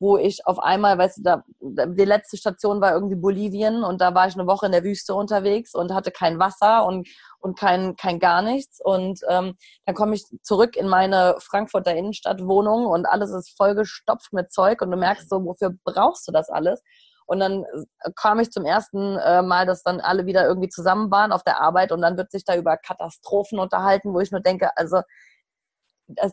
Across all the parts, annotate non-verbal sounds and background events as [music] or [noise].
wo ich auf einmal, weißt du, da, die letzte Station war irgendwie Bolivien und da war ich eine Woche in der Wüste unterwegs und hatte kein Wasser und, und kein, kein gar nichts. Und ähm, dann komme ich zurück in meine Frankfurter Innenstadtwohnung und alles ist vollgestopft mit Zeug und du merkst so, wofür brauchst du das alles? Und dann äh, kam ich zum ersten äh, Mal, dass dann alle wieder irgendwie zusammen waren auf der Arbeit und dann wird sich da über Katastrophen unterhalten, wo ich nur denke, also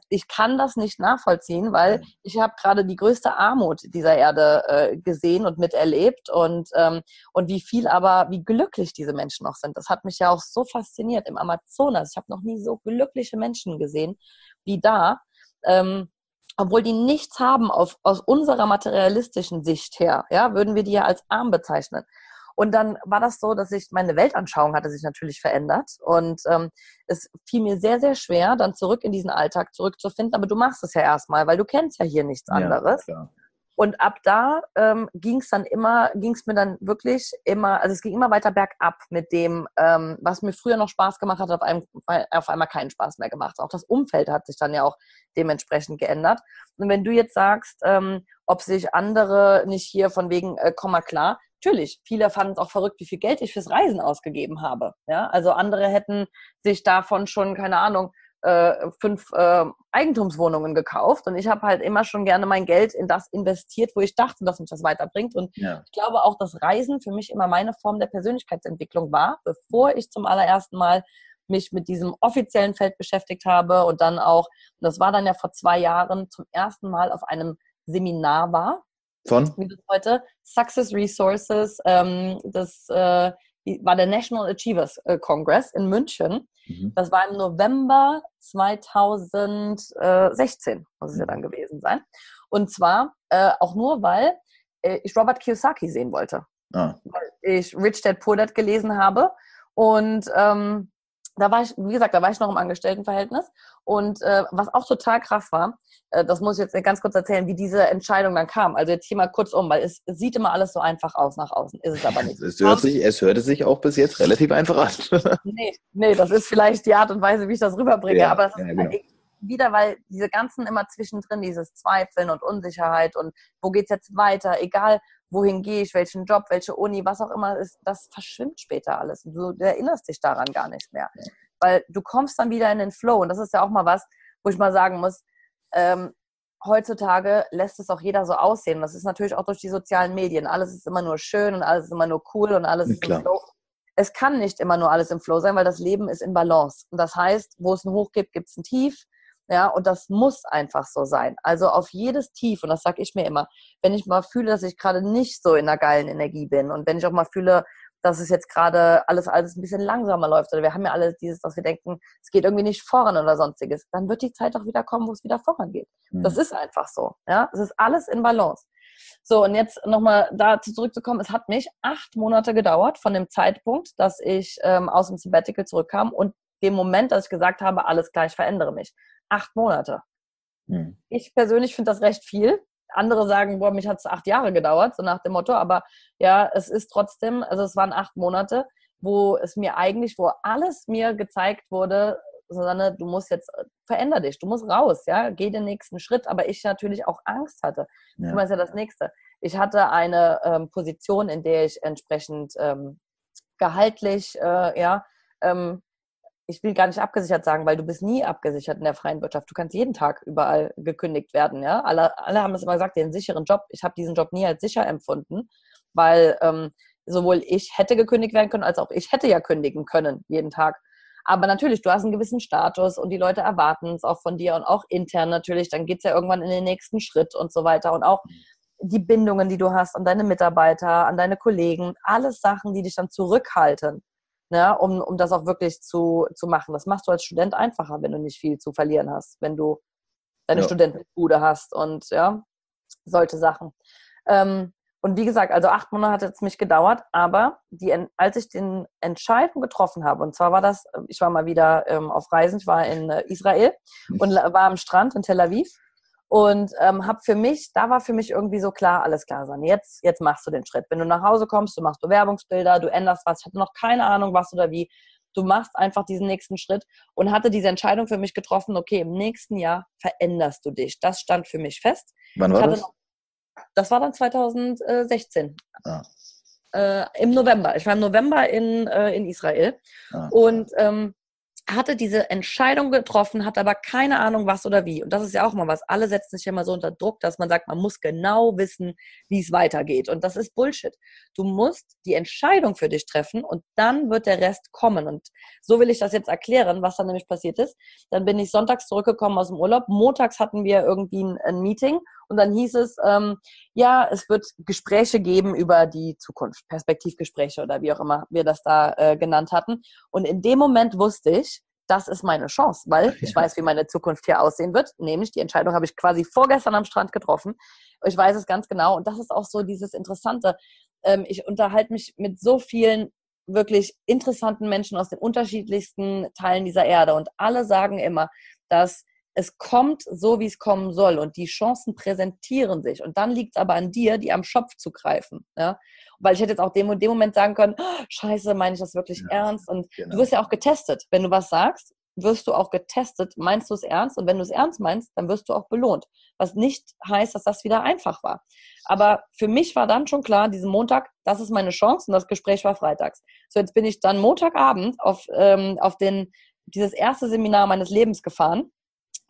ich kann das nicht nachvollziehen, weil ich habe gerade die größte Armut dieser Erde äh, gesehen und miterlebt und, ähm, und wie viel aber, wie glücklich diese Menschen noch sind. Das hat mich ja auch so fasziniert im Amazonas. Ich habe noch nie so glückliche Menschen gesehen wie da. Ähm, obwohl die nichts haben auf, aus unserer materialistischen Sicht her, ja, würden wir die ja als arm bezeichnen. Und dann war das so, dass ich meine Weltanschauung hatte sich natürlich verändert und ähm, es fiel mir sehr, sehr schwer, dann zurück in diesen Alltag zurückzufinden. Aber du machst es ja erstmal, weil du kennst ja hier nichts anderes. Ja, und ab da ähm, ging es dann immer, ging es mir dann wirklich immer, also es ging immer weiter bergab mit dem, ähm, was mir früher noch Spaß gemacht hat, auf, einem, auf einmal keinen Spaß mehr gemacht. Auch das Umfeld hat sich dann ja auch dementsprechend geändert. Und wenn du jetzt sagst, ähm, ob sich andere nicht hier von wegen, äh, komm mal klar, natürlich, viele fanden es auch verrückt, wie viel Geld ich fürs Reisen ausgegeben habe. Ja, also andere hätten sich davon schon, keine Ahnung, äh, fünf äh, Eigentumswohnungen gekauft und ich habe halt immer schon gerne mein Geld in das investiert, wo ich dachte, dass mich das weiterbringt. Und ja. ich glaube auch, dass Reisen für mich immer meine Form der Persönlichkeitsentwicklung war, bevor ich zum allerersten Mal mich mit diesem offiziellen Feld beschäftigt habe und dann auch, das war dann ja vor zwei Jahren, zum ersten Mal auf einem Seminar war. Von? Heute, Success Resources, ähm, das äh, war der National Achievers äh, Congress in München. Mhm. Das war im November 2016, muss es ja dann gewesen sein. Und zwar äh, auch nur, weil äh, ich Robert Kiyosaki sehen wollte. Ah. Weil ich Rich Dad Poor Dad gelesen habe und ähm, da war ich, wie gesagt, da war ich noch im Angestelltenverhältnis. Und äh, was auch total krass war, äh, das muss ich jetzt ganz kurz erzählen, wie diese Entscheidung dann kam. Also jetzt hier mal kurz um, weil es, sieht immer alles so einfach aus nach außen, ist es aber nicht. Es, hört sich, es hörte sich auch bis jetzt relativ einfach an. [laughs] nee, nee, das ist vielleicht die Art und Weise, wie ich das rüberbringe. Ja, aber das ja, ist genau. wieder, weil diese ganzen immer zwischendrin, dieses Zweifeln und Unsicherheit und wo geht's jetzt weiter, egal wohin gehe ich, welchen Job, welche Uni, was auch immer ist, das verschwimmt später alles. Du, du erinnerst dich daran gar nicht mehr. Weil du kommst dann wieder in den Flow. Und das ist ja auch mal was, wo ich mal sagen muss, ähm, heutzutage lässt es auch jeder so aussehen. Das ist natürlich auch durch die sozialen Medien. Alles ist immer nur schön und alles ist immer nur cool und alles ist Klar. im Flow. Es kann nicht immer nur alles im Flow sein, weil das Leben ist in Balance. Und das heißt, wo es ein Hoch gibt, gibt es ein Tief. Ja, und das muss einfach so sein. Also auf jedes Tief, und das sage ich mir immer, wenn ich mal fühle, dass ich gerade nicht so in einer geilen Energie bin und wenn ich auch mal fühle, dass es jetzt gerade alles, alles ein bisschen langsamer läuft oder wir haben ja alles dieses, dass wir denken, es geht irgendwie nicht voran oder sonstiges, dann wird die Zeit auch wieder kommen, wo es wieder vorangeht. Mhm. Das ist einfach so. Ja, es ist alles in Balance. So, und jetzt nochmal dazu zurückzukommen, es hat mich acht Monate gedauert von dem Zeitpunkt, dass ich ähm, aus dem Sabbatical zurückkam und dem Moment, dass ich gesagt habe, alles klar, ich verändere mich acht Monate. Hm. Ich persönlich finde das recht viel. Andere sagen, boah, mich hat es acht Jahre gedauert, so nach dem Motto. Aber ja, es ist trotzdem, also es waren acht Monate, wo es mir eigentlich, wo alles mir gezeigt wurde, Susanne, du musst jetzt, veränder dich, du musst raus, ja, geh den nächsten Schritt. Aber ich natürlich auch Angst hatte. Ja. Das ist ja das Nächste. Ich hatte eine ähm, Position, in der ich entsprechend ähm, gehaltlich, äh, ja, ähm, ich will gar nicht abgesichert sagen, weil du bist nie abgesichert in der freien Wirtschaft. Du kannst jeden Tag überall gekündigt werden. Ja? Alle, alle haben es immer gesagt, den sicheren Job. Ich habe diesen Job nie als sicher empfunden, weil ähm, sowohl ich hätte gekündigt werden können, als auch ich hätte ja kündigen können jeden Tag. Aber natürlich, du hast einen gewissen Status und die Leute erwarten es auch von dir und auch intern natürlich. Dann geht es ja irgendwann in den nächsten Schritt und so weiter. Und auch die Bindungen, die du hast an deine Mitarbeiter, an deine Kollegen, alles Sachen, die dich dann zurückhalten ne, um, um das auch wirklich zu, zu machen. Das machst du als Student einfacher, wenn du nicht viel zu verlieren hast, wenn du deine ja. Studentenbude hast und ja, solche Sachen. Ähm, und wie gesagt, also acht Monate hat es mich gedauert, aber die, als ich den Entscheidung getroffen habe, und zwar war das, ich war mal wieder ähm, auf Reisen, ich war in äh, Israel und war am Strand in Tel Aviv und ähm, habe für mich, da war für mich irgendwie so klar, alles klar, Sanne, jetzt, jetzt machst du den Schritt. Wenn du nach Hause kommst, du machst Bewerbungsbilder, du änderst was, ich hatte noch keine Ahnung, was oder wie. Du machst einfach diesen nächsten Schritt und hatte diese Entscheidung für mich getroffen, okay, im nächsten Jahr veränderst du dich. Das stand für mich fest. Wann war das? Noch, das war dann 2016. Ah. Äh, Im November. Ich war im November in, äh, in Israel. Ah. Und ähm, hatte diese Entscheidung getroffen, hat aber keine Ahnung, was oder wie. Und das ist ja auch mal was. Alle setzen sich ja immer so unter Druck, dass man sagt, man muss genau wissen, wie es weitergeht. Und das ist Bullshit. Du musst die Entscheidung für dich treffen und dann wird der Rest kommen. Und so will ich das jetzt erklären, was dann nämlich passiert ist. Dann bin ich sonntags zurückgekommen aus dem Urlaub. Montags hatten wir irgendwie ein, ein Meeting und dann hieß es, ähm, ja, es wird Gespräche geben über die Zukunft, Perspektivgespräche oder wie auch immer wir das da äh, genannt hatten. Und in dem Moment wusste ich, das ist meine Chance, weil ich weiß, wie meine Zukunft hier aussehen wird. Nämlich die Entscheidung habe ich quasi vorgestern am Strand getroffen. Ich weiß es ganz genau. Und das ist auch so dieses Interessante. Ähm, ich unterhalte mich mit so vielen wirklich interessanten Menschen aus den unterschiedlichsten Teilen dieser Erde. Und alle sagen immer, dass es kommt so, wie es kommen soll und die Chancen präsentieren sich. Und dann liegt es aber an dir, die am Schopf zu greifen. Ja? Weil ich hätte jetzt auch dem, dem Moment sagen können, oh, scheiße, meine ich das wirklich ja, ernst? Und genau. du wirst ja auch getestet. Wenn du was sagst, wirst du auch getestet, meinst du es ernst? Und wenn du es ernst meinst, dann wirst du auch belohnt. Was nicht heißt, dass das wieder einfach war. Aber für mich war dann schon klar, diesen Montag, das ist meine Chance und das Gespräch war freitags. So, jetzt bin ich dann Montagabend auf, ähm, auf den, dieses erste Seminar meines Lebens gefahren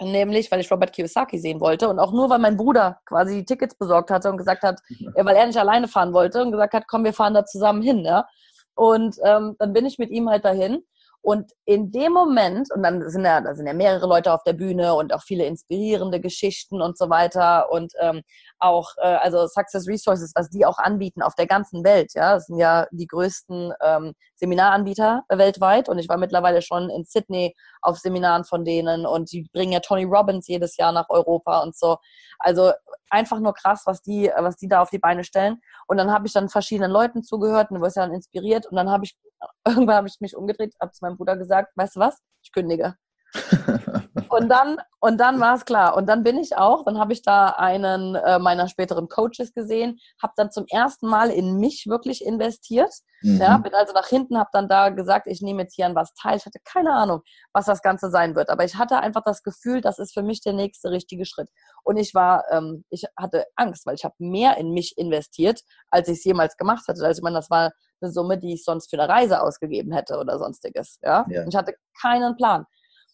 Nämlich, weil ich Robert Kiyosaki sehen wollte und auch nur, weil mein Bruder quasi die Tickets besorgt hatte und gesagt hat, ja. weil er nicht alleine fahren wollte und gesagt hat, komm, wir fahren da zusammen hin. Ja? Und ähm, dann bin ich mit ihm halt dahin und in dem Moment, und dann sind ja, da sind ja mehrere Leute auf der Bühne und auch viele inspirierende Geschichten und so weiter und ähm, auch, äh, also Success Resources, was die auch anbieten auf der ganzen Welt, ja, das sind ja die größten ähm, Seminaranbieter weltweit und ich war mittlerweile schon in Sydney auf Seminaren von denen und die bringen ja Tony Robbins jedes Jahr nach Europa und so. Also einfach nur krass, was die, was die da auf die Beine stellen. Und dann habe ich dann verschiedenen Leuten zugehört und wurde dann inspiriert und dann habe ich irgendwann habe ich mich umgedreht, habe zu meinem Bruder gesagt, weißt du was, ich kündige. Und dann, und dann war es klar. Und dann bin ich auch, dann habe ich da einen äh, meiner späteren Coaches gesehen, habe dann zum ersten Mal in mich wirklich investiert. Mhm. Ja, bin also nach hinten, habe dann da gesagt, ich nehme jetzt hier an was teil. Ich hatte keine Ahnung, was das Ganze sein wird. Aber ich hatte einfach das Gefühl, das ist für mich der nächste richtige Schritt. Und ich war, ähm, ich hatte Angst, weil ich habe mehr in mich investiert, als ich es jemals gemacht hatte. Also ich meine, das war eine Summe, die ich sonst für eine Reise ausgegeben hätte oder sonstiges. Ja? ja. Und ich hatte keinen Plan.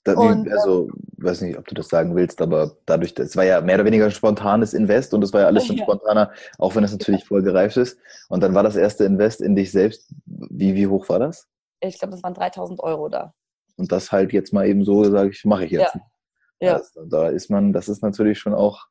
Da, und, also, weiß nicht, ob du das sagen willst, aber dadurch, es war ja mehr oder weniger ein spontanes Invest und es war ja alles schon ja. spontaner, auch wenn es natürlich voll gereift ist. Und dann war das erste Invest in dich selbst. Wie, wie hoch war das? Ich glaube, das waren 3000 Euro da. Und das halt jetzt mal eben so, sage ich, mache ich jetzt. Ja. ja. Das, da ist man, das ist natürlich schon auch,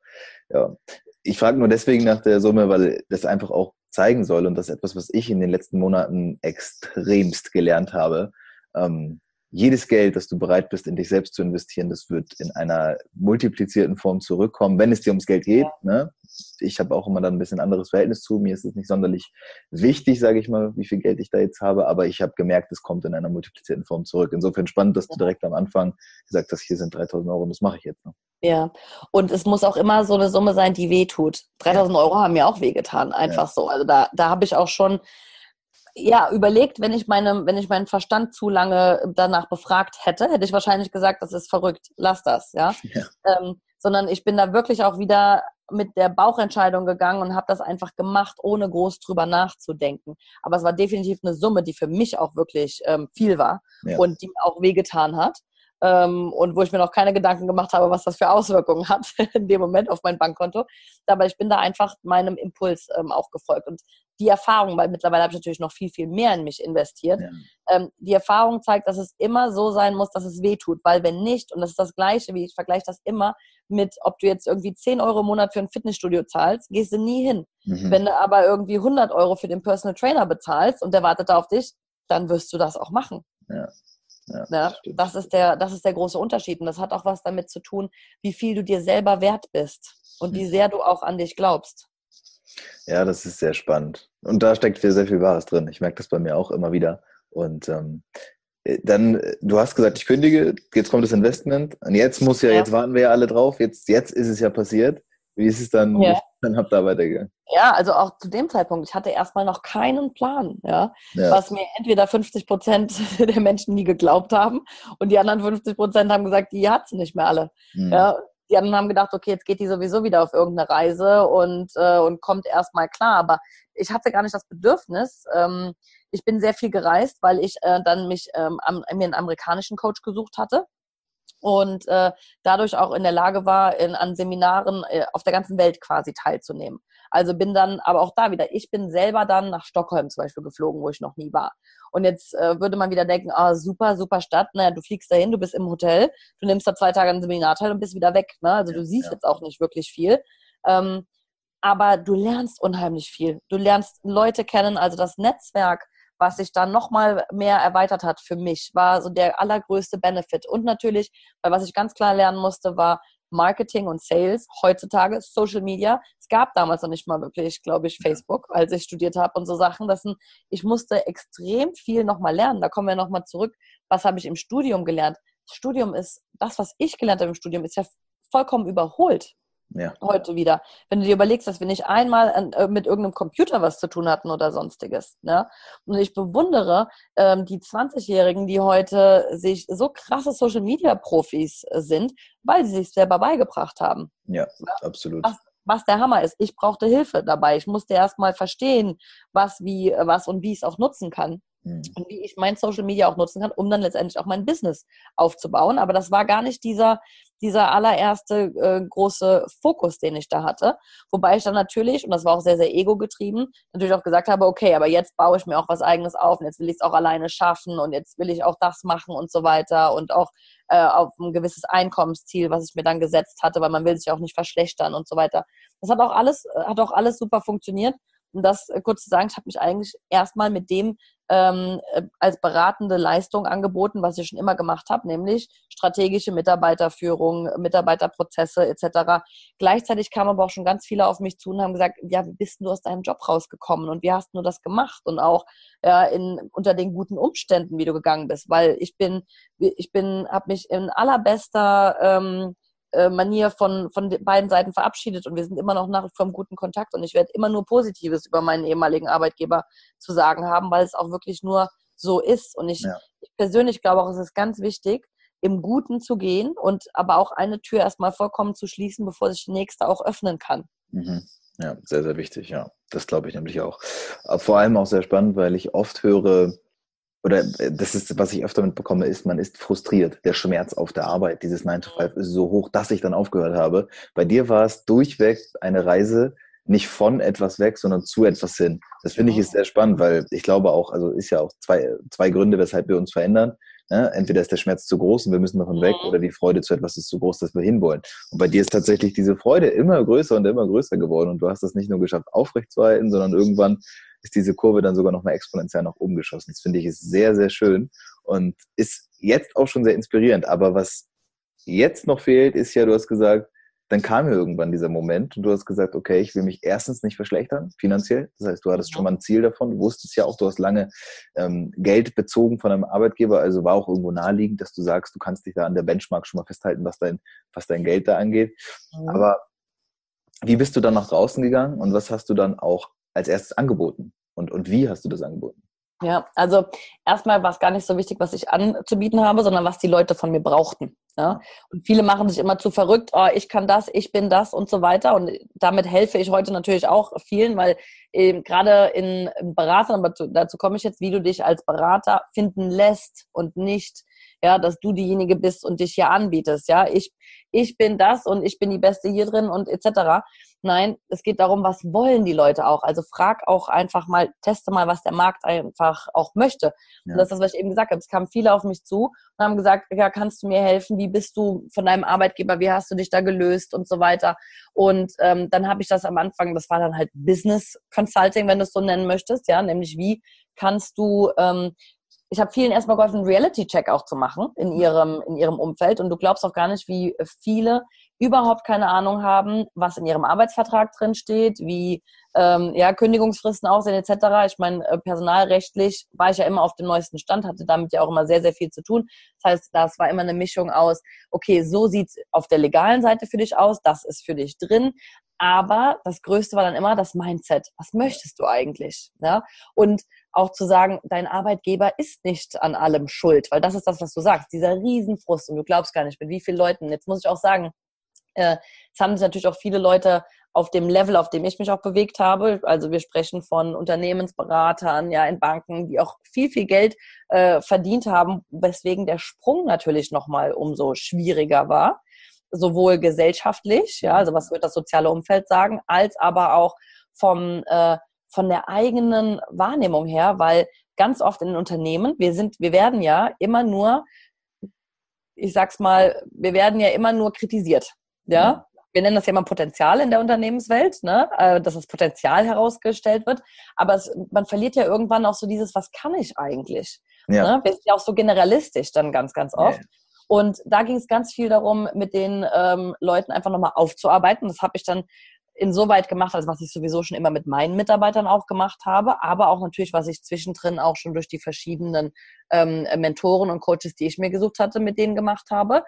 ja. Ich frage nur deswegen nach der Summe, weil das einfach auch zeigen soll und das ist etwas, was ich in den letzten Monaten extremst gelernt habe. Ähm, jedes Geld, das du bereit bist, in dich selbst zu investieren, das wird in einer multiplizierten Form zurückkommen, wenn es dir ums Geld geht. Ja. Ne? Ich habe auch immer dann ein bisschen anderes Verhältnis zu. Mir ist es nicht sonderlich wichtig, sage ich mal, wie viel Geld ich da jetzt habe, aber ich habe gemerkt, es kommt in einer multiplizierten Form zurück. Insofern spannend, dass du direkt am Anfang gesagt hast, hier sind 3000 Euro und das mache ich jetzt. Ne? Ja, und es muss auch immer so eine Summe sein, die weh tut. 3000 Euro haben mir auch wehgetan, einfach ja. so. Also da, da habe ich auch schon ja, überlegt, wenn ich, meine, wenn ich meinen Verstand zu lange danach befragt hätte, hätte ich wahrscheinlich gesagt, das ist verrückt, lass das, ja. [laughs] ja. Ähm, sondern ich bin da wirklich auch wieder mit der Bauchentscheidung gegangen und habe das einfach gemacht, ohne groß drüber nachzudenken. Aber es war definitiv eine Summe, die für mich auch wirklich ähm, viel war ja. und die mir auch wehgetan hat ähm, und wo ich mir noch keine Gedanken gemacht habe, was das für Auswirkungen hat [laughs] in dem Moment auf mein Bankkonto. Aber ich bin da einfach meinem Impuls ähm, auch gefolgt. Und die Erfahrung, weil mittlerweile habe ich natürlich noch viel, viel mehr in mich investiert, ja. ähm, die Erfahrung zeigt, dass es immer so sein muss, dass es weh tut. Weil wenn nicht, und das ist das Gleiche, wie ich vergleiche das immer mit, ob du jetzt irgendwie 10 Euro im Monat für ein Fitnessstudio zahlst, gehst du nie hin. Mhm. Wenn du aber irgendwie 100 Euro für den Personal Trainer bezahlst und der wartet da auf dich, dann wirst du das auch machen. Ja. Ja, ja, das, ist der, das ist der große Unterschied. Und das hat auch was damit zu tun, wie viel du dir selber wert bist und wie hm. sehr du auch an dich glaubst. Ja, das ist sehr spannend. Und da steckt sehr viel Wahres drin. Ich merke das bei mir auch immer wieder. Und ähm, äh, dann, äh, du hast gesagt, ich kündige, jetzt kommt das Investment. Und jetzt muss ja, ja, jetzt warten wir ja alle drauf. Jetzt, jetzt ist es ja passiert. Wie ist es dann, ja. dann habt ihr weitergegangen? Ja, also auch zu dem Zeitpunkt, ich hatte erstmal noch keinen Plan, ja, ja. was mir entweder 50 Prozent [laughs] der Menschen nie geglaubt haben und die anderen 50 Prozent haben gesagt, die hat sie nicht mehr alle. Mhm. Ja, die anderen haben gedacht, okay, jetzt geht die sowieso wieder auf irgendeine Reise und, äh, und kommt erstmal klar. Aber ich hatte gar nicht das Bedürfnis. Ähm, ich bin sehr viel gereist, weil ich äh, dann mich ähm, am, mir einen amerikanischen Coach gesucht hatte und äh, dadurch auch in der Lage war, in, an Seminaren äh, auf der ganzen Welt quasi teilzunehmen. Also bin dann, aber auch da wieder, ich bin selber dann nach Stockholm zum Beispiel geflogen, wo ich noch nie war. Und jetzt äh, würde man wieder denken, ah, super, super Stadt, naja, du fliegst dahin, du bist im Hotel, du nimmst da zwei Tage ein Seminar teil und bist wieder weg. Ne? Also du siehst ja. jetzt auch nicht wirklich viel. Ähm, aber du lernst unheimlich viel. Du lernst Leute kennen, also das Netzwerk was sich dann nochmal mehr erweitert hat für mich, war so der allergrößte Benefit. Und natürlich, weil was ich ganz klar lernen musste, war Marketing und Sales heutzutage, Social Media. Es gab damals noch nicht mal wirklich, glaube ich, Facebook, als ich studiert habe und so Sachen. Das sind, ich musste extrem viel nochmal lernen. Da kommen wir nochmal zurück. Was habe ich im Studium gelernt? Das Studium ist, das, was ich gelernt habe im Studium, ist ja vollkommen überholt ja. heute wieder. Wenn du dir überlegst, dass wir nicht einmal an, äh, mit irgendeinem Computer was zu tun hatten oder sonstiges. Ne? Und ich bewundere ähm, die 20-Jährigen, die heute sich so krasse Social-Media-Profis sind, weil sie sich selber beigebracht haben. Ja, ja? absolut. Was, was der Hammer ist. Ich brauchte Hilfe dabei. Ich musste erst mal verstehen, was, wie, was und wie ich es auch nutzen kann. Mhm. Und wie ich mein Social Media auch nutzen kann, um dann letztendlich auch mein Business aufzubauen. Aber das war gar nicht dieser, dieser allererste äh, große Fokus, den ich da hatte. Wobei ich dann natürlich, und das war auch sehr, sehr ego-getrieben, natürlich auch gesagt habe, okay, aber jetzt baue ich mir auch was eigenes auf und jetzt will ich es auch alleine schaffen und jetzt will ich auch das machen und so weiter und auch äh, auf ein gewisses Einkommensziel, was ich mir dann gesetzt hatte, weil man will sich auch nicht verschlechtern und so weiter. Das hat auch alles, hat auch alles super funktioniert. Und das äh, kurz zu sagen, ich habe mich eigentlich erstmal mit dem ähm, äh, als beratende Leistung angeboten, was ich schon immer gemacht habe, nämlich strategische Mitarbeiterführung, Mitarbeiterprozesse etc. Gleichzeitig kamen aber auch schon ganz viele auf mich zu und haben gesagt, ja, wie bist du aus deinem Job rausgekommen und wie hast du das gemacht und auch ja, in, unter den guten Umständen, wie du gegangen bist, weil ich bin, ich bin, habe mich in allerbester ähm, äh, Manier von, von beiden Seiten verabschiedet und wir sind immer noch nach wie vor im guten Kontakt und ich werde immer nur Positives über meinen ehemaligen Arbeitgeber zu sagen haben, weil es auch wirklich nur so ist. Und ich, ja. ich persönlich glaube auch, es ist ganz wichtig, im Guten zu gehen und aber auch eine Tür erstmal vollkommen zu schließen, bevor sich die nächste auch öffnen kann. Mhm. Ja, sehr, sehr wichtig, ja. Das glaube ich nämlich auch. Vor allem auch sehr spannend, weil ich oft höre, oder äh, das ist, was ich öfter mitbekomme, ist, man ist frustriert. Der Schmerz auf der Arbeit, dieses 9 to 5 ist so hoch, dass ich dann aufgehört habe. Bei dir war es durchweg eine Reise, nicht von etwas weg, sondern zu etwas hin. Das finde ich ist sehr spannend, weil ich glaube auch, also ist ja auch zwei, zwei Gründe, weshalb wir uns verändern. Ne? Entweder ist der Schmerz zu groß und wir müssen davon weg, oder die Freude zu etwas ist zu groß, dass wir hinwollen. Und bei dir ist tatsächlich diese Freude immer größer und immer größer geworden und du hast das nicht nur geschafft, aufrechtzuerhalten, sondern irgendwann ist diese Kurve dann sogar noch mal exponentiell nach oben geschossen. Das finde ich ist sehr, sehr schön und ist jetzt auch schon sehr inspirierend. Aber was jetzt noch fehlt, ist ja, du hast gesagt, dann kam mir irgendwann dieser Moment und du hast gesagt, okay, ich will mich erstens nicht verschlechtern, finanziell. Das heißt, du hattest schon mal ein Ziel davon. Du wusstest ja auch, du hast lange ähm, Geld bezogen von einem Arbeitgeber, also war auch irgendwo naheliegend, dass du sagst, du kannst dich da an der Benchmark schon mal festhalten, was dein, was dein Geld da angeht. Mhm. Aber wie bist du dann nach draußen gegangen und was hast du dann auch als erstes angeboten? Und, und wie hast du das angeboten? Ja, also erstmal war es gar nicht so wichtig, was ich anzubieten habe, sondern was die Leute von mir brauchten. Ja? Und viele machen sich immer zu verrückt, oh, ich kann das, ich bin das und so weiter. Und damit helfe ich heute natürlich auch vielen, weil eben gerade in Beratern, aber dazu komme ich jetzt, wie du dich als Berater finden lässt und nicht ja, dass du diejenige bist und dich hier anbietest, ja, ich, ich bin das und ich bin die Beste hier drin und etc. Nein, es geht darum, was wollen die Leute auch. Also frag auch einfach mal, teste mal, was der Markt einfach auch möchte. Ja. Und das ist das, was ich eben gesagt habe. Es kamen viele auf mich zu und haben gesagt, ja, kannst du mir helfen? Wie bist du von deinem Arbeitgeber? Wie hast du dich da gelöst und so weiter? Und ähm, dann habe ich das am Anfang, das war dann halt Business Consulting, wenn du es so nennen möchtest, ja, nämlich wie kannst du ähm, ich habe vielen erstmal geholfen, einen Reality-Check auch zu machen in ihrem, in ihrem Umfeld. Und du glaubst auch gar nicht, wie viele überhaupt keine Ahnung haben, was in ihrem Arbeitsvertrag drin steht, wie ähm, ja, Kündigungsfristen aussehen etc. Ich meine, äh, personalrechtlich war ich ja immer auf dem neuesten Stand, hatte damit ja auch immer sehr, sehr viel zu tun. Das heißt, das war immer eine Mischung aus, okay, so sieht's auf der legalen Seite für dich aus, das ist für dich drin. Aber das Größte war dann immer das Mindset. Was möchtest du eigentlich? Ja? Und auch zu sagen, dein Arbeitgeber ist nicht an allem schuld, weil das ist das, was du sagst, dieser Riesenfrust und du glaubst gar nicht, mit wie vielen Leuten. Jetzt muss ich auch sagen, Äh, haben sich natürlich auch viele Leute auf dem Level, auf dem ich mich auch bewegt habe. Also wir sprechen von Unternehmensberatern, ja, in Banken, die auch viel, viel Geld äh, verdient haben, weswegen der Sprung natürlich nochmal umso schwieriger war. Sowohl gesellschaftlich, ja, also was wird das soziale Umfeld sagen, als aber auch vom, äh, von der eigenen Wahrnehmung her, weil ganz oft in Unternehmen, wir sind, wir werden ja immer nur, ich sag's mal, wir werden ja immer nur kritisiert. Ja, wir nennen das ja immer Potenzial in der Unternehmenswelt, ne? Äh, dass das Potenzial herausgestellt wird. Aber es, man verliert ja irgendwann auch so dieses, was kann ich eigentlich? Ja. Ne? Wir sind ja auch so generalistisch dann ganz, ganz oft. Ja. Und da ging es ganz viel darum, mit den ähm, Leuten einfach nochmal aufzuarbeiten. Das habe ich dann insoweit gemacht, als was ich sowieso schon immer mit meinen Mitarbeitern auch gemacht habe, aber auch natürlich, was ich zwischendrin auch schon durch die verschiedenen ähm, Mentoren und Coaches, die ich mir gesucht hatte, mit denen gemacht habe.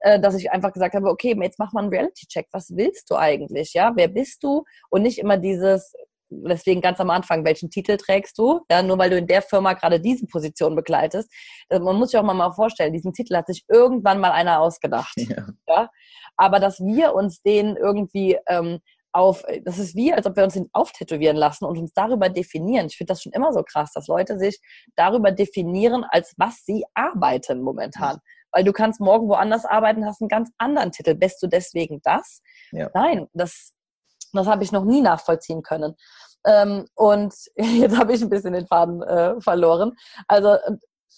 Äh, dass ich einfach gesagt habe, okay, jetzt mach mal einen Reality-Check. Was willst du eigentlich? Ja, wer bist du? Und nicht immer dieses, deswegen ganz am Anfang, welchen Titel trägst du? Ja, nur weil du in der Firma gerade diese Position begleitest. Äh, man muss sich auch mal vorstellen, diesen Titel hat sich irgendwann mal einer ausgedacht. [laughs] Ja. ja? Aber dass wir uns den irgendwie ähm, auf, das ist wie, als ob wir uns den auftätowieren lassen und uns darüber definieren. Ich finde das schon immer so krass, dass Leute sich darüber definieren, als was sie arbeiten momentan weil du kannst morgen woanders arbeiten, hast einen ganz anderen Titel. Bist du deswegen das? Ja. Nein, das, das habe ich noch nie nachvollziehen können. Ähm, und [laughs] jetzt habe ich ein bisschen den Faden äh, verloren. Also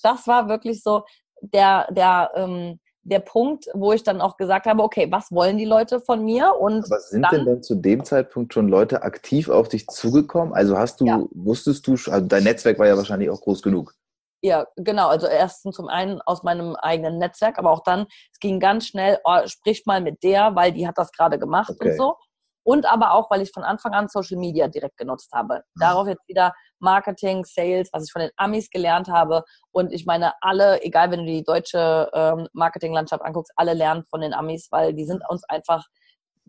das war wirklich so der, der, ähm, der Punkt, wo ich dann auch gesagt habe, okay, was wollen die Leute von mir? Und Aber sind dann, denn dann zu dem Zeitpunkt schon Leute aktiv auf dich zugekommen? Also hast du, ja. wusstest du, also dein Netzwerk war ja wahrscheinlich auch groß genug. Ja, genau. Also erstens zum einen aus meinem eigenen Netzwerk, aber auch dann, es ging ganz schnell, oh, sprich mal mit der, weil die hat das gerade gemacht okay. und so. Und aber auch, weil ich von Anfang an Social Media direkt genutzt habe. Mhm. Darauf jetzt wieder Marketing, Sales, was ich von den Amis gelernt habe. Und ich meine, alle, egal wenn du die deutsche ähm, Marketinglandschaft anguckst, alle lernen von den Amis, weil die sind uns einfach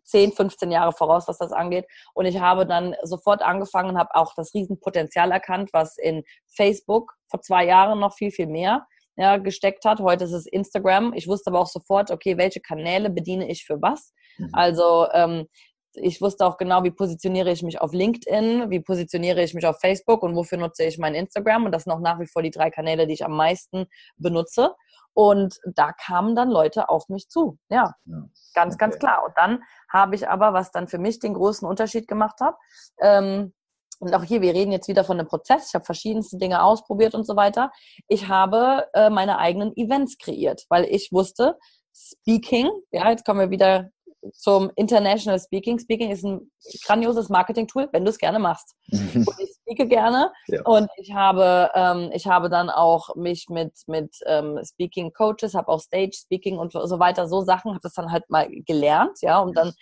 10, 15 Jahre voraus, was das angeht. Und ich habe dann sofort angefangen und habe auch das Riesenpotenzial erkannt, was in Facebook vor zwei Jahren noch viel, viel mehr ja, gesteckt hat. Heute ist es Instagram. Ich wusste aber auch sofort, okay, welche Kanäle bediene ich für was. Mhm. Also ähm, ich wusste auch genau, wie positioniere ich mich auf LinkedIn, wie positioniere ich mich auf Facebook und wofür nutze ich mein Instagram. Und das sind auch nach wie vor die drei Kanäle, die ich am meisten benutze. Und da kamen dann Leute auf mich zu. Ja, ja. ganz, okay. ganz klar. Und dann habe ich aber, was dann für mich den großen Unterschied gemacht hat, ähm, und auch hier, wir reden jetzt wieder von einem Prozess. Ich habe verschiedenste Dinge ausprobiert und so weiter. Ich habe äh, meine eigenen Events kreiert, weil ich wusste, Speaking, ja, jetzt kommen wir wieder zum International Speaking. Speaking ist ein grandioses Marketing-Tool, wenn du es gerne machst. und ich speake gerne. Ja. Und ich habe, ähm, ich habe dann auch mich mit, mit ähm, Speaking-Coaches, habe auch Stage-Speaking und so weiter, so Sachen, habe das dann halt mal gelernt, ja, und dann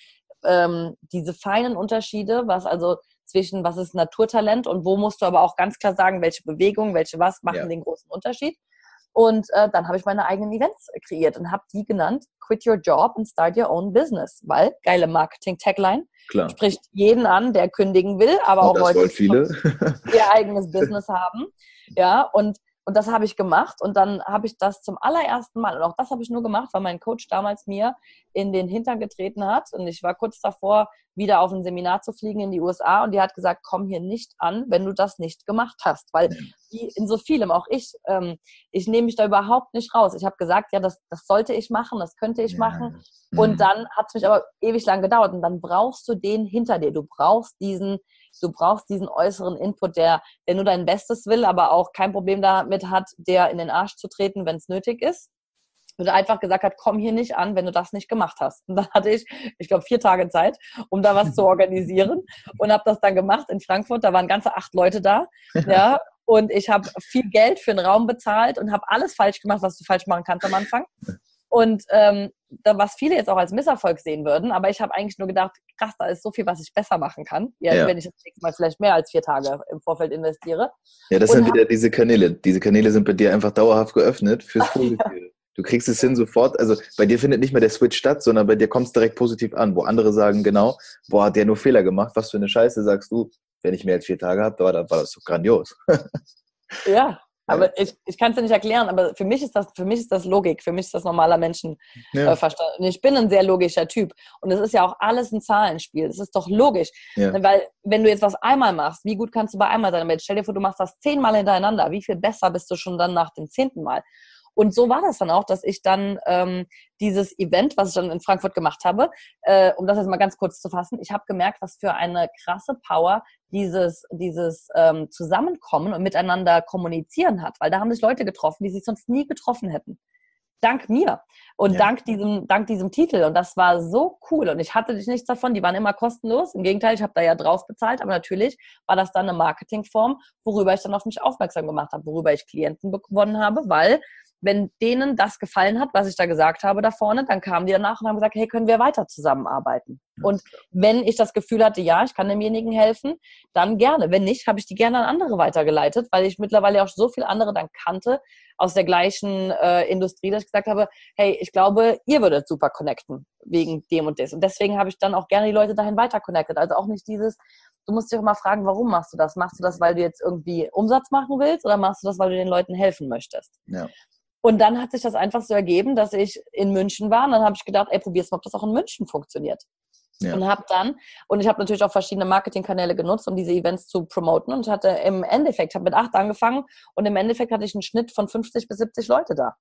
ähm, diese feinen Unterschiede, was also zwischen was ist Naturtalent und wo musst du aber auch ganz klar sagen, welche Bewegung, welche was machen ja. den großen Unterschied. Und äh, dann habe ich meine eigenen Events kreiert und habe die genannt Quit Your Job and Start Your Own Business, weil geile Marketing-Tagline spricht jeden an, der kündigen will, aber und auch Leute, viele. ihr eigenes Business haben. Ja, und und das habe ich gemacht und dann habe ich das zum allerersten Mal, und auch das habe ich nur gemacht, weil mein Coach damals mir in den Hintern getreten hat und ich war kurz davor, wieder auf ein Seminar zu fliegen in die USA und die hat gesagt, komm hier nicht an, wenn du das nicht gemacht hast, weil wie in so vielem, auch ich, ähm, ich nehme mich da überhaupt nicht raus. Ich habe gesagt, ja, das, das sollte ich machen, das könnte ich machen und mhm. dann hat es mich aber ewig lang gedauert und dann brauchst du den hinter dir, du brauchst diesen Du brauchst diesen äußeren Input, der, der nur dein Bestes will, aber auch kein Problem damit hat, der in den Arsch zu treten, wenn es nötig ist. Und einfach gesagt hat, komm hier nicht an, wenn du das nicht gemacht hast. Und dann hatte ich, ich glaube, vier Tage Zeit, um da was zu [laughs] organisieren und habe das dann gemacht in Frankfurt. Da waren ganze acht Leute da. [laughs] Ja, und ich habe viel Geld für einen Raum bezahlt und habe alles falsch gemacht, was du falsch machen kannst am Anfang. Und ähm, da, was viele jetzt auch als Misserfolg sehen würden, aber ich habe eigentlich nur gedacht, krass, da ist so viel, was ich besser machen kann, ja, ja. wenn ich das nächste Mal vielleicht mehr als vier Tage im Vorfeld investiere. Ja, das und sind wieder diese Kanäle. Diese Kanäle sind bei dir einfach dauerhaft geöffnet fürs Positive. Du kriegst es hin sofort, also bei dir findet nicht mehr der Switch statt, sondern bei dir kommt es direkt positiv an, wo andere sagen, genau, boah, hat der nur Fehler gemacht, was für eine Scheiße, sagst du, wenn ich mehr als vier Tage habe, war, war das so grandios. ja, Aber ich, ich kann es dir nicht erklären, aber für mich ist das, für mich ist das Logik, für mich ist das normaler Menschenverstand. Ja. Äh, ich bin ein sehr logischer Typ. Und es ist ja auch alles ein Zahlenspiel. Das ist doch logisch. Ja. Weil wenn du jetzt was einmal machst, wie gut kannst du bei einmal sein? Aber jetzt stell dir vor, du machst das zehnmal hintereinander. Wie viel besser bist du schon dann nach dem zehnten Mal? Und so war das dann auch, dass ich dann ähm, dieses Event, was ich dann in Frankfurt gemacht habe, äh, um das jetzt mal ganz kurz zu fassen, ich habe gemerkt, was für eine krasse Power dieses, dieses ähm, Zusammenkommen und miteinander kommunizieren hat. Weil da haben sich Leute getroffen, die sich sonst nie getroffen hätten dank mir und ja. dank diesem dank diesem Titel und das war so cool und ich hatte nichts davon, die waren immer kostenlos. Im Gegenteil, ich habe da ja drauf bezahlt, aber natürlich war das dann eine Marketingform, worüber ich dann auf mich aufmerksam gemacht habe, worüber ich Klienten gewonnen habe, weil wenn denen das gefallen hat, was ich da gesagt habe da vorne, dann kamen die danach und haben gesagt, hey, können wir weiter zusammenarbeiten? Und wenn ich das Gefühl hatte, ja, ich kann demjenigen helfen, dann gerne. Wenn nicht, habe ich die gerne an andere weitergeleitet, weil ich mittlerweile auch so viele andere dann kannte, aus der gleichen äh, Industrie, dass ich gesagt habe, hey, ich glaube, ihr würdet super connecten wegen dem und des. Und deswegen habe ich dann auch gerne die Leute dahin weiter connected. Also auch nicht dieses, du musst dich auch mal fragen, warum machst du das? Machst du das, weil du jetzt irgendwie Umsatz machen willst oder machst du das, weil du den Leuten helfen möchtest? Ja. Und dann hat sich das einfach so ergeben, dass ich in München war und dann habe ich gedacht, ey, probier's mal, ob das auch in München funktioniert. Ja. Und habe dann, und ich habe natürlich auch verschiedene Marketingkanäle genutzt, um diese Events zu promoten und hatte im Endeffekt, habe mit acht angefangen und im Endeffekt hatte ich einen Schnitt von 50 bis 70 Leute da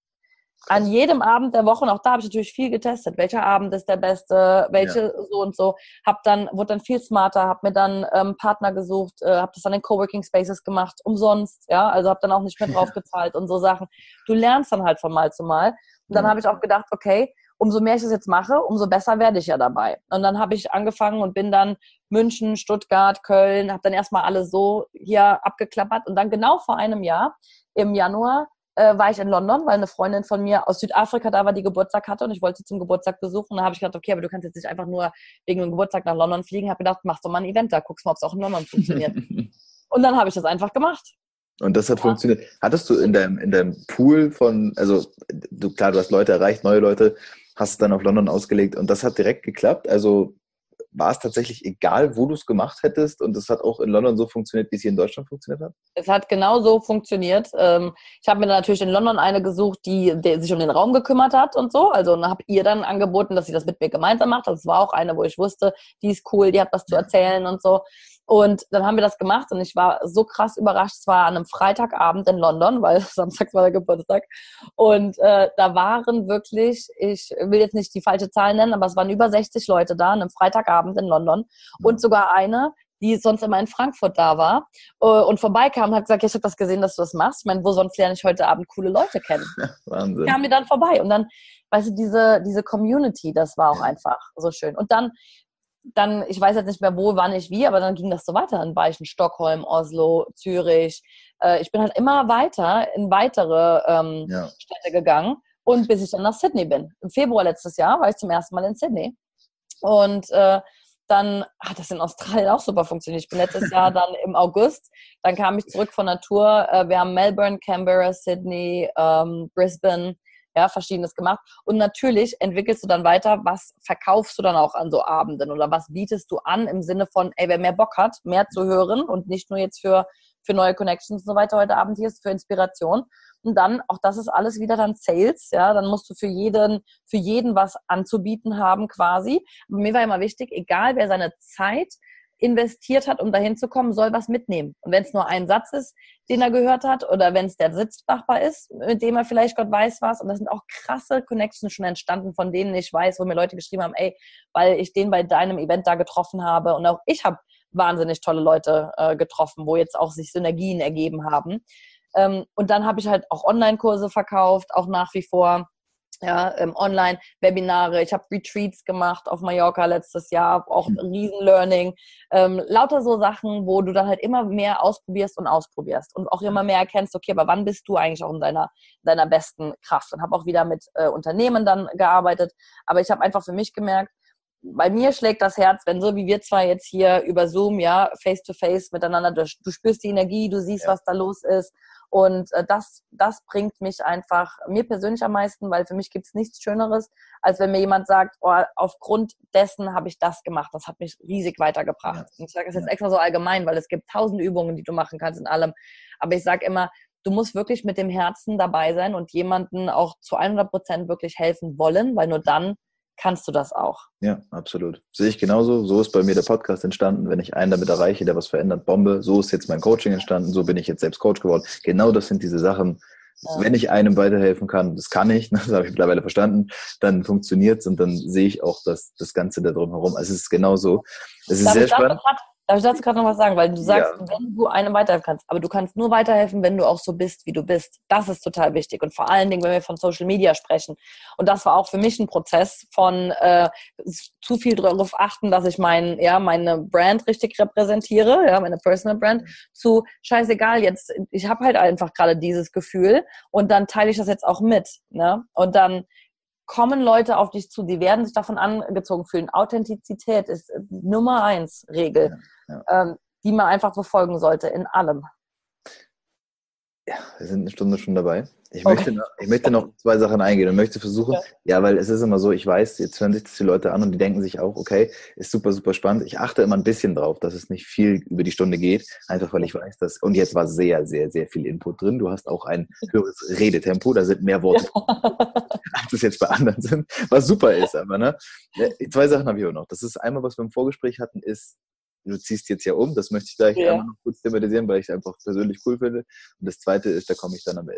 an jedem Abend der Woche, und auch da habe ich natürlich viel getestet, welcher Abend ist der beste, welche ja. so und so, hab dann, wurde dann viel smarter, habe mir dann ähm, Partner gesucht, äh, habe das dann in Coworking Spaces gemacht, umsonst, ja, also habe dann auch nicht mehr drauf [laughs] gezahlt und so Sachen. Du lernst dann halt von Mal zu Mal. Und dann ja. habe ich auch gedacht, okay, umso mehr ich das jetzt mache, umso besser werde ich ja dabei. Und dann habe ich angefangen und bin dann München, Stuttgart, Köln, habe dann erstmal alles so hier abgeklappert und dann genau vor einem Jahr im Januar äh, war ich in London, weil eine Freundin von mir aus Südafrika da war, die Geburtstag hatte und ich wollte sie zum Geburtstag besuchen. Und da habe ich gedacht, okay, aber du kannst jetzt nicht einfach nur wegen dem Geburtstag nach London fliegen. Habe gedacht, mach doch mal ein Event da, guckst mal, ob es auch in London funktioniert. [laughs] und dann habe ich das einfach gemacht. Und das hat ja. funktioniert. Hattest du in deinem, in deinem Pool von, also du, klar, du hast Leute erreicht, neue Leute, hast dann auf London ausgelegt und das hat direkt geklappt. Also war es tatsächlich egal, wo du es gemacht hättest und es hat auch in London so funktioniert, wie es hier in Deutschland funktioniert hat? Es hat genau so funktioniert. Ähm, ich habe mir natürlich in London eine gesucht, die, die sich um den Raum gekümmert hat und so. Also habe ihr dann angeboten, dass sie das mit mir gemeinsam macht. Das war auch eine, wo ich wusste, die ist cool, die hat was zu erzählen und so. Und dann haben wir das gemacht und ich war so krass überrascht. Es war an einem Freitagabend in London, weil [laughs] Samstag war der Geburtstag. Und äh, da waren wirklich, ich will jetzt nicht die falsche Zahl nennen, aber es waren über 60 Leute da an einem Freitagabend in London. Und sogar eine, die sonst immer in Frankfurt da war äh, und vorbeikam und hat gesagt, ich habe das gesehen, dass du das machst. Ich meine, wo sonst lerne ich heute Abend coole Leute kennen? [laughs] Wahnsinn. Kam mir dann vorbei und dann, weißt du, diese, diese Community, das war auch einfach so schön. Und dann dann, ich weiß jetzt nicht mehr wo, wann ich wie, aber dann ging das so weiter. Dann war ich in Stockholm, Oslo, Zürich. Äh, ich bin halt immer weiter in weitere ähm, ja. Städte gegangen und bis ich dann nach Sydney bin. Im Februar letztes Jahr war ich zum ersten Mal in Sydney. Und äh, dann hat das in Australien auch super funktioniert. Ich bin letztes Jahr dann im August, dann kam ich zurück von der Tour. Äh, wir haben Melbourne, Canberra, Sydney, ähm, Brisbane, ja, verschiedenes gemacht. Und natürlich entwickelst du dann weiter, was verkaufst du dann auch an so Abenden oder was bietest du an im Sinne von, ey, wer mehr Bock hat, mehr zu hören und nicht nur jetzt für, für neue Connections und so weiter heute Abend hier ist, für Inspiration. Und dann, auch das ist alles wieder dann Sales, ja, dann musst du für jeden, für jeden was anzubieten haben quasi. Mir war immer wichtig, egal wer seine Zeit investiert hat, um dahin zu kommen, soll was mitnehmen. Und wenn es nur ein Satz ist, den er gehört hat, oder wenn es der Sitznachbar ist, mit dem er vielleicht Gott weiß was. Und das sind auch krasse Connections schon entstanden, von denen ich weiß, wo mir Leute geschrieben haben, ey, weil ich den bei deinem Event da getroffen habe. Und auch ich habe wahnsinnig tolle Leute äh, getroffen, wo jetzt auch sich Synergien ergeben haben. Ähm, und dann habe ich halt auch Online-Kurse verkauft, auch nach wie vor ja, ähm, Online-Webinare. Ich habe Retreats gemacht auf Mallorca letztes Jahr, auch mhm. Riesen-Learning. Ähm, lauter so Sachen, wo du dann halt immer mehr ausprobierst und ausprobierst und auch immer mehr erkennst, okay, aber wann bist du eigentlich auch in deiner, deiner besten Kraft? Und habe auch wieder mit äh, Unternehmen dann gearbeitet. Aber ich habe einfach für mich gemerkt, bei mir schlägt das Herz, wenn so wie wir zwei jetzt hier über Zoom, ja, face to face miteinander, du, du spürst die Energie, du siehst, ja. was da los ist und äh, das, das bringt mich einfach mir persönlich am meisten, weil für mich gibt es nichts Schöneres, als wenn mir jemand sagt, oh, aufgrund dessen habe ich das gemacht. Das hat mich riesig weitergebracht. Ja. Und ich sage das jetzt extra so allgemein, weil es gibt tausend Übungen, die du machen kannst in allem. Aber ich sage immer, du musst wirklich mit dem Herzen dabei sein und jemanden auch zu 100 Prozent wirklich helfen wollen, weil nur dann kannst du das auch. Ja, absolut. Sehe ich genauso. So ist bei mir der Podcast entstanden. Wenn ich einen damit erreiche, der was verändert, Bombe. So ist jetzt mein Coaching entstanden. So bin ich jetzt selbst Coach geworden. Genau das sind diese Sachen. Ja. Wenn ich einem weiterhelfen kann, das kann ich, [laughs] das habe ich mittlerweile verstanden, dann funktioniert es und dann sehe ich auch das, das Ganze da drumherum. Also es ist genauso. Es ist Darf sehr spannend. Darf ich dazu gerade noch was sagen? Weil du sagst, ja. wenn du einem weiterhelfen kannst, aber du kannst nur weiterhelfen, wenn du auch so bist, wie du bist. Das ist total wichtig. Und vor allen Dingen, wenn wir von Social Media sprechen. Und das war auch für mich ein Prozess von äh, zu viel darauf achten, dass ich mein, ja, meine Brand richtig repräsentiere, ja, meine Personal Brand, zu scheißegal, jetzt, ich habe halt einfach gerade dieses Gefühl und dann teile ich das jetzt auch mit. Ne? Und dann kommen Leute auf dich zu, die werden sich davon angezogen fühlen. Authentizität ist Nummer eins Regel, ja, ja. Ähm, die man einfach befolgen sollte in allem. Ja, wir sind eine Stunde schon dabei. Ich, okay. möchte, noch, ich möchte noch zwei Sachen eingehen und möchte versuchen, ja. ja. weil es ist immer so, ich weiß, jetzt hören sich das die Leute an und die denken sich auch, okay, ist super, super spannend. Ich achte immer ein bisschen drauf, dass es nicht viel über die Stunde geht, einfach weil ich weiß, dass, und jetzt war sehr, sehr, sehr viel Input drin. Du hast auch ein höheres Redetempo, da sind mehr Worte, ja. [laughs] als es jetzt bei anderen sind, was super ist, aber ne? Zwei Sachen habe ich auch noch. Das ist einmal, was wir im Vorgespräch hatten, ist du ziehst jetzt ja um, das möchte ich gleich ja. einmal noch kurz thematisieren, weil ich es einfach persönlich cool finde. Und das zweite ist, da komme ich dann am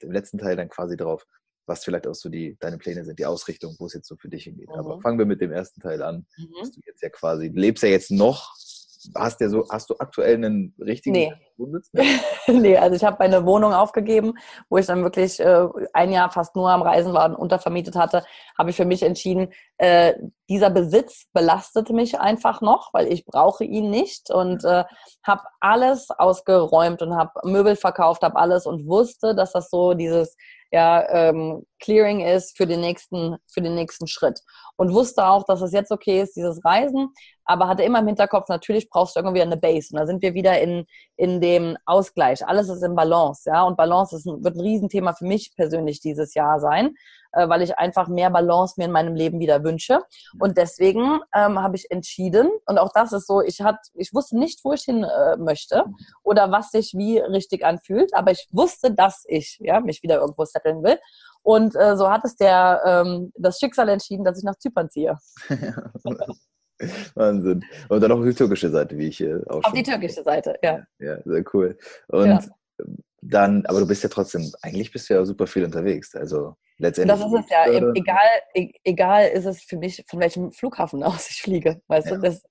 im letzten Teil dann quasi drauf, was vielleicht auch so die, deine Pläne sind, die Ausrichtung, wo es jetzt so für dich hingeht. Mhm. Aber fangen wir mit dem ersten Teil an. Mhm. Du jetzt ja quasi, lebst ja jetzt noch hast ja so, hast du aktuell einen richtigen nee. Wohnsitz? [laughs] nee, also ich habe meine Wohnung aufgegeben, wo ich dann wirklich äh, ein Jahr fast nur am Reisen war und untervermietet hatte, habe ich für mich entschieden, äh, dieser Besitz belastet mich einfach noch, weil ich brauche ihn nicht und äh, habe alles ausgeräumt und habe Möbel verkauft, habe alles und wusste, dass das so dieses ja, ähm, Clearing ist für den nächsten, für den nächsten Schritt. Und wusste auch, dass es jetzt okay ist, dieses Reisen, aber hatte immer im Hinterkopf, natürlich brauchst du irgendwie eine Base. Und da sind wir wieder in, in dem Ausgleich. Alles ist in Balance, ja. Und Balance ist wird ein Riesenthema für mich persönlich dieses Jahr sein, äh, weil ich einfach mehr Balance mir in meinem Leben wieder wünsche. Und deswegen ähm, habe ich entschieden, und auch das ist so, ich hat, ich wusste nicht, wo ich hin äh, möchte oder was sich wie richtig anfühlt, aber ich wusste, dass ich ja, mich wieder irgendwo setteln will. Und äh, so hat es der, ähm, das Schicksal entschieden, dass ich nach Zypern ziehe. [laughs] Wahnsinn. Und dann auch auf die türkische Seite, wie ich hier auch Auf die türkische Seite, ja. Ja, sehr cool. Und ja. dann, aber du bist ja trotzdem, eigentlich bist du ja super viel unterwegs. Also letztendlich. Das ist es ja. Egal, e-, egal ist es für mich, von welchem Flughafen [laughs] aus ich fliege. Weißt ja. du, das,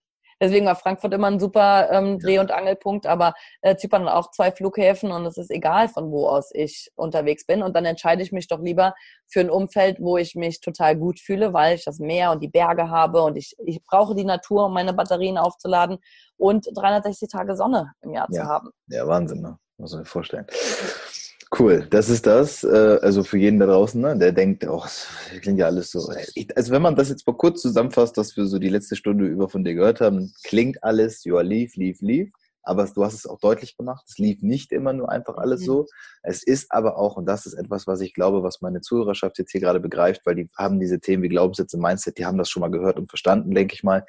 Deswegen war Frankfurt immer ein super ähm, Dreh- und Angelpunkt, aber äh, Zypern hat auch zwei Flughäfen und es ist egal, von wo aus ich unterwegs bin. Und dann entscheide ich mich doch lieber für ein Umfeld, wo ich mich total gut fühle, weil ich das Meer und die Berge habe und ich, ich brauche die Natur, um meine Batterien aufzuladen und 360 Tage Sonne im Jahr ja. zu haben. Ja, Wahnsinn, ne? muss man sich vorstellen. Cool, das ist das. Äh, also für jeden da draußen, ne, der denkt, oh, das klingt ja alles so. Also wenn man das jetzt mal kurz zusammenfasst, was wir so die letzte Stunde über von dir gehört haben, klingt alles, ja, lief, lief, lief. Aber du hast es auch deutlich gemacht. Es lief nicht immer nur einfach alles mhm. so. Es ist aber auch, und das ist etwas, was ich glaube, was meine Zuhörerschaft jetzt hier gerade begreift, weil die haben diese Themen wie Glaubenssätze, Mindset, die haben das schon mal gehört und verstanden, denke ich mal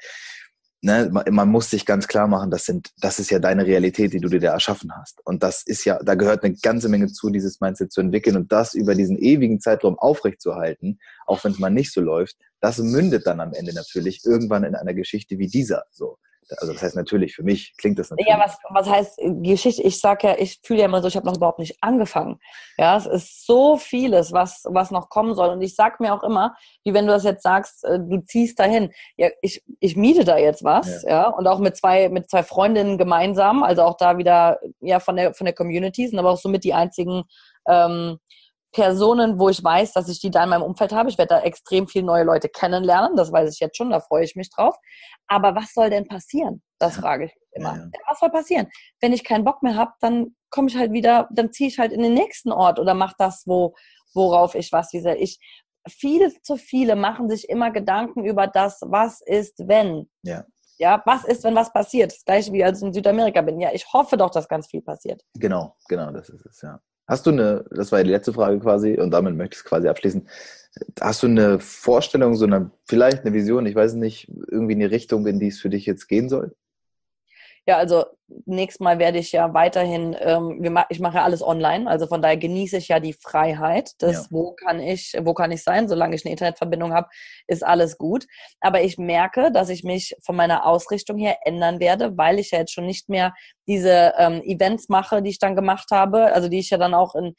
ne, man muss sich ganz klar machen, das sind, das ist ja deine Realität, die du dir da erschaffen hast. Und das ist ja, da gehört eine ganze Menge zu, dieses Mindset zu entwickeln und das über diesen ewigen Zeitraum aufrechtzuerhalten, auch wenn es mal nicht so läuft, das mündet dann am Ende natürlich irgendwann in einer Geschichte wie dieser, so. Also das heißt natürlich, für mich klingt das natürlich. Ja, was, was heißt Geschichte? Ich sage ja, ich fühle ja immer so, ich habe noch überhaupt nicht angefangen. Ja, es ist so vieles, was, was noch kommen soll. Und ich sage mir auch immer, wie wenn du das jetzt sagst, äh, du ziehst dahin. Ja, ich, ich miete da jetzt was, ja. ja, und auch mit zwei, mit zwei Freundinnen gemeinsam, also auch da wieder, ja, von der, von der Community sind aber auch somit die einzigen, ähm, Personen, wo ich weiß, dass ich die da in meinem Umfeld habe. Ich werde da extrem viele neue Leute kennenlernen, das weiß ich jetzt schon, da freue ich mich drauf. Aber was soll denn passieren? Das frage ich immer. Ja, ja. Was soll passieren? Wenn ich keinen Bock mehr habe, dann komme ich halt wieder, dann ziehe ich halt in den nächsten Ort oder mache das, wo, worauf ich was diese ich. Viele zu viele machen sich immer Gedanken über das, was ist, wenn. Ja. Ja, was ist, wenn was passiert? Das gleiche wie als ich in Südamerika bin. Ja, ich hoffe doch, dass ganz viel passiert. Genau, genau, das ist es, ja. Hast du eine, das war ja die letzte Frage quasi und damit möchte ich es quasi abschließen. Hast du eine Vorstellung, so eine, vielleicht eine Vision, ich weiß nicht, irgendwie eine Richtung, in die es für dich jetzt gehen soll? Ja, also nächstes Mal werde ich ja weiterhin, ähm, ich mache ja alles online, also von daher genieße ich ja die Freiheit. Das, ja. wo kann ich, wo kann ich sein, solange ich eine Internetverbindung habe, ist alles gut. Aber ich merke, dass ich mich von meiner Ausrichtung her ändern werde, weil ich ja jetzt schon nicht mehr diese ähm, Events mache, die ich dann gemacht habe, also die ich ja dann auch in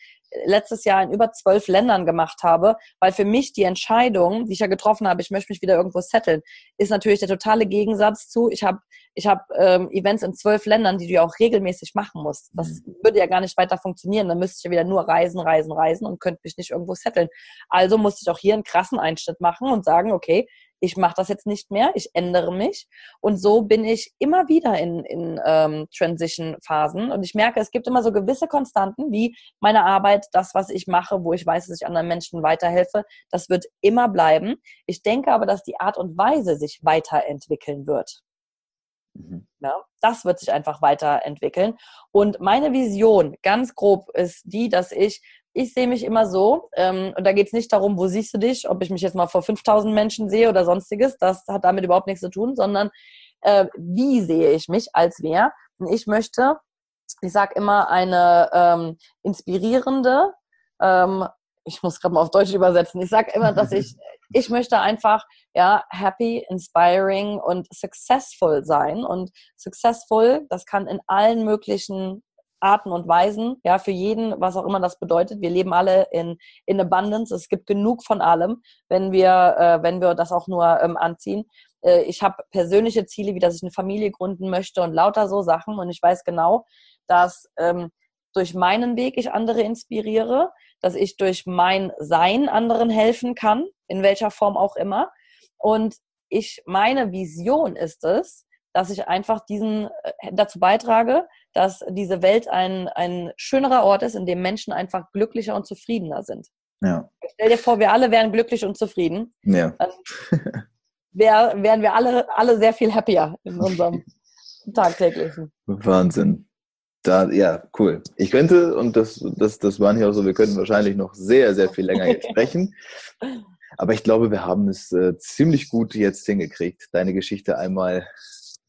letztes Jahr in über zwölf Ländern gemacht habe, weil für mich die Entscheidung, die ich ja getroffen habe, ich möchte mich wieder irgendwo setteln, ist natürlich der totale Gegensatz zu, ich habe ich hab, ähm, Events in zwölf Ländern, die du ja auch regelmäßig machen musst. Das mhm. würde ja gar nicht weiter funktionieren. Dann müsste ich ja wieder nur reisen, reisen, reisen und könnte mich nicht irgendwo setteln. Also musste ich auch hier einen krassen Einschnitt machen und sagen, okay, ich mache das jetzt nicht mehr, ich ändere mich. Und so bin ich immer wieder in, in ähm, Transition-Phasen. Und ich merke, es gibt immer so gewisse Konstanten, wie meine Arbeit, das, was ich mache, wo ich weiß, dass ich anderen Menschen weiterhelfe, das wird immer bleiben. Ich denke aber, dass die Art und Weise sich weiterentwickeln wird. Mhm. Ja, das wird sich einfach weiterentwickeln. Und meine Vision, ganz grob, ist die, dass ich ich sehe mich immer so, ähm, und da geht es nicht darum, wo siehst du dich, ob ich mich jetzt mal vor 5000 Menschen sehe oder sonstiges, das hat damit überhaupt nichts zu tun, sondern äh, wie sehe ich mich als wer? Und ich möchte, ich sage immer, eine ähm, inspirierende, ähm, ich muss gerade mal auf Deutsch übersetzen, ich sage immer, dass ich, [laughs] ich möchte einfach, ja, happy, inspiring und successful sein. Und successful, das kann in allen möglichen Arten und Weisen, ja, für jeden, was auch immer das bedeutet. Wir leben alle in, in Abundance. Es gibt genug von allem, wenn wir, äh, wenn wir das auch nur ähm, anziehen. Äh, ich habe persönliche Ziele, wie dass ich eine Familie gründen möchte und lauter so Sachen. Und ich weiß genau, dass ähm, durch meinen Weg ich andere inspiriere, dass ich durch mein Sein anderen helfen kann, in welcher Form auch immer. Und ich, meine Vision ist es, dass ich einfach diesen äh, dazu beitrage, dass diese Welt ein, ein schönerer Ort ist, in dem Menschen einfach glücklicher und zufriedener sind. Ja. Stell dir vor, wir alle wären glücklich und zufrieden. Ja. Dann wär, wären wir alle, alle sehr viel happier in unserem [laughs] tagtäglichen. Wahnsinn. Da, ja, cool. Ich könnte, und das, das, das waren hier auch so, wir könnten wahrscheinlich noch sehr, sehr viel länger jetzt sprechen. [laughs] Aber ich glaube, wir haben es äh, ziemlich gut jetzt hingekriegt, deine Geschichte einmal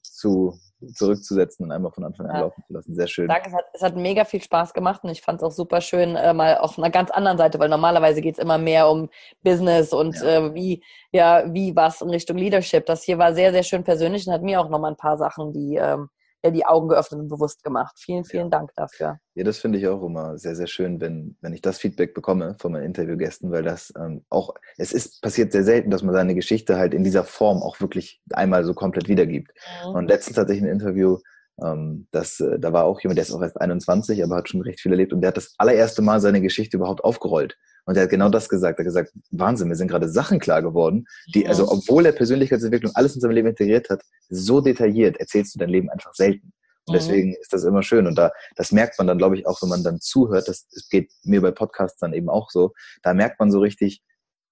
zu zurückzusetzen und einmal von Anfang an ja. laufen zu lassen. Sehr schön. Danke, es hat, es hat mega viel Spaß gemacht und ich fand es auch super schön, äh, mal auf einer ganz anderen Seite, weil normalerweise geht es immer mehr um Business und ja. äh, wie, ja, wie was in Richtung Leadership. Das hier war sehr, sehr schön persönlich und hat mir auch nochmal ein paar Sachen, die ähm, ja, die Augen geöffnet und bewusst gemacht. Vielen, vielen ja. Dank dafür. Ja, das finde ich auch immer sehr, sehr schön, wenn, wenn ich das Feedback bekomme von meinen Interviewgästen, weil das ähm, auch, es ist passiert sehr selten, dass man seine Geschichte halt in dieser Form auch wirklich einmal so komplett wiedergibt. Mhm. Und letztens hatte ich ein Interview, ähm, das, äh, da war auch jemand, der ist auch erst 21, aber hat schon recht viel erlebt und der hat das allererste Mal seine Geschichte überhaupt aufgerollt. Und er hat genau das gesagt. Er hat gesagt, Wahnsinn, mir sind gerade Sachen klar geworden, die, also obwohl er Persönlichkeitsentwicklung alles in seinem Leben integriert hat, so detailliert erzählst du dein Leben einfach selten. Und mhm. deswegen ist das immer schön. Und da, das merkt man dann, glaube ich, auch, wenn man dann zuhört. Das, das geht mir bei Podcasts dann eben auch so. Da merkt man so richtig,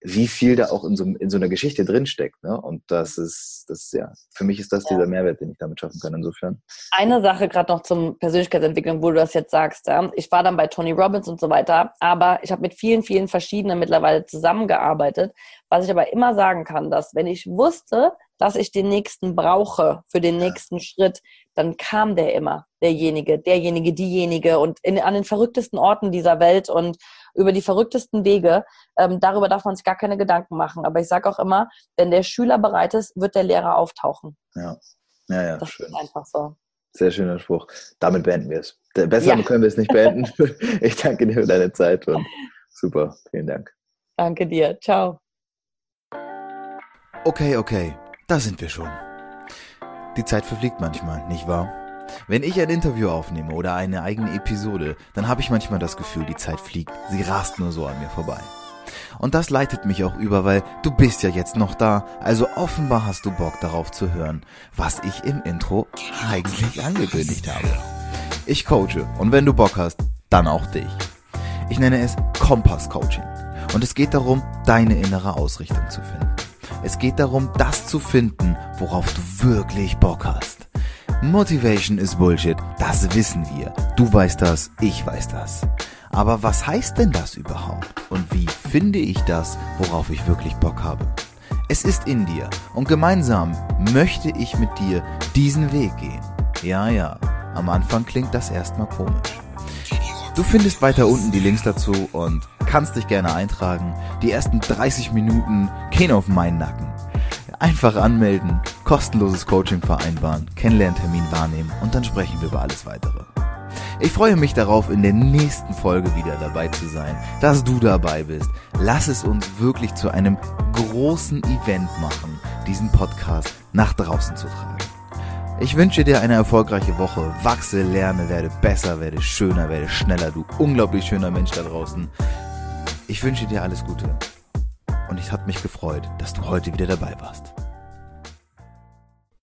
wie viel da auch in so, in so einer Geschichte drinsteckt. Ne? Und das ist, das ja, für mich ist das ja. dieser Mehrwert, den ich damit schaffen kann, insofern. Eine Sache gerade noch zum Persönlichkeitsentwicklung, wo du das jetzt sagst. Ja? Ich war dann bei Tony Robbins und so weiter, aber ich habe mit vielen, vielen verschiedenen mittlerweile zusammengearbeitet. Was ich aber immer sagen kann, dass wenn ich wusste, dass ich den nächsten brauche für den nächsten Schritt, dann kam der immer, derjenige, derjenige, diejenige und in, an den verrücktesten Orten dieser Welt und über die verrücktesten Wege. Ähm, darüber darf man sich gar keine Gedanken machen. Aber ich sage auch immer, wenn der Schüler bereit ist, wird der Lehrer auftauchen. Ja, ja, ja. Das schön. ist einfach so. Sehr schöner Spruch. Damit beenden wir es. Besser ja. können wir es nicht beenden. [laughs] Ich danke dir für deine Zeit und super. Vielen Dank. Danke dir. Ciao. Okay, okay. Da sind wir schon. Die Zeit verfliegt manchmal, nicht wahr? Wenn ich ein Interview aufnehme oder eine eigene Episode, dann habe ich manchmal das Gefühl, die Zeit fliegt. Sie rast nur so an mir vorbei. Und das leitet mich auch über, weil du bist ja jetzt noch da, also offenbar hast du Bock darauf zu hören, was ich im Intro eigentlich angekündigt habe. Ich coache und wenn du Bock hast, dann auch dich. Ich nenne es Kompass Coaching und es geht darum, deine innere Ausrichtung zu finden. Es geht darum, das zu finden, worauf du wirklich Bock hast. Motivation ist Bullshit, das wissen wir. Du weißt das, ich weiß das. Aber was heißt denn das überhaupt? Und wie finde ich das, worauf ich wirklich Bock habe? Es ist in dir und gemeinsam möchte ich mit dir diesen Weg gehen. Ja, ja, am Anfang klingt das erstmal komisch. Du findest weiter unten die Links dazu und kannst dich gerne eintragen. Die ersten 30 Minuten gehen auf meinen Nacken. Einfach anmelden, kostenloses Coaching vereinbaren, Kennenlerntermin wahrnehmen und dann sprechen wir über alles weitere. Ich freue mich darauf, in der nächsten Folge wieder dabei zu sein, dass du dabei bist. Lass es uns wirklich zu einem großen Event machen, diesen Podcast nach draußen zu tragen. Ich wünsche dir eine erfolgreiche Woche. Wachse, lerne, werde besser, werde schöner, werde schneller. Du unglaublich schöner Mensch da draußen. Ich wünsche dir alles Gute. Und es hat mich gefreut, dass du heute wieder dabei warst.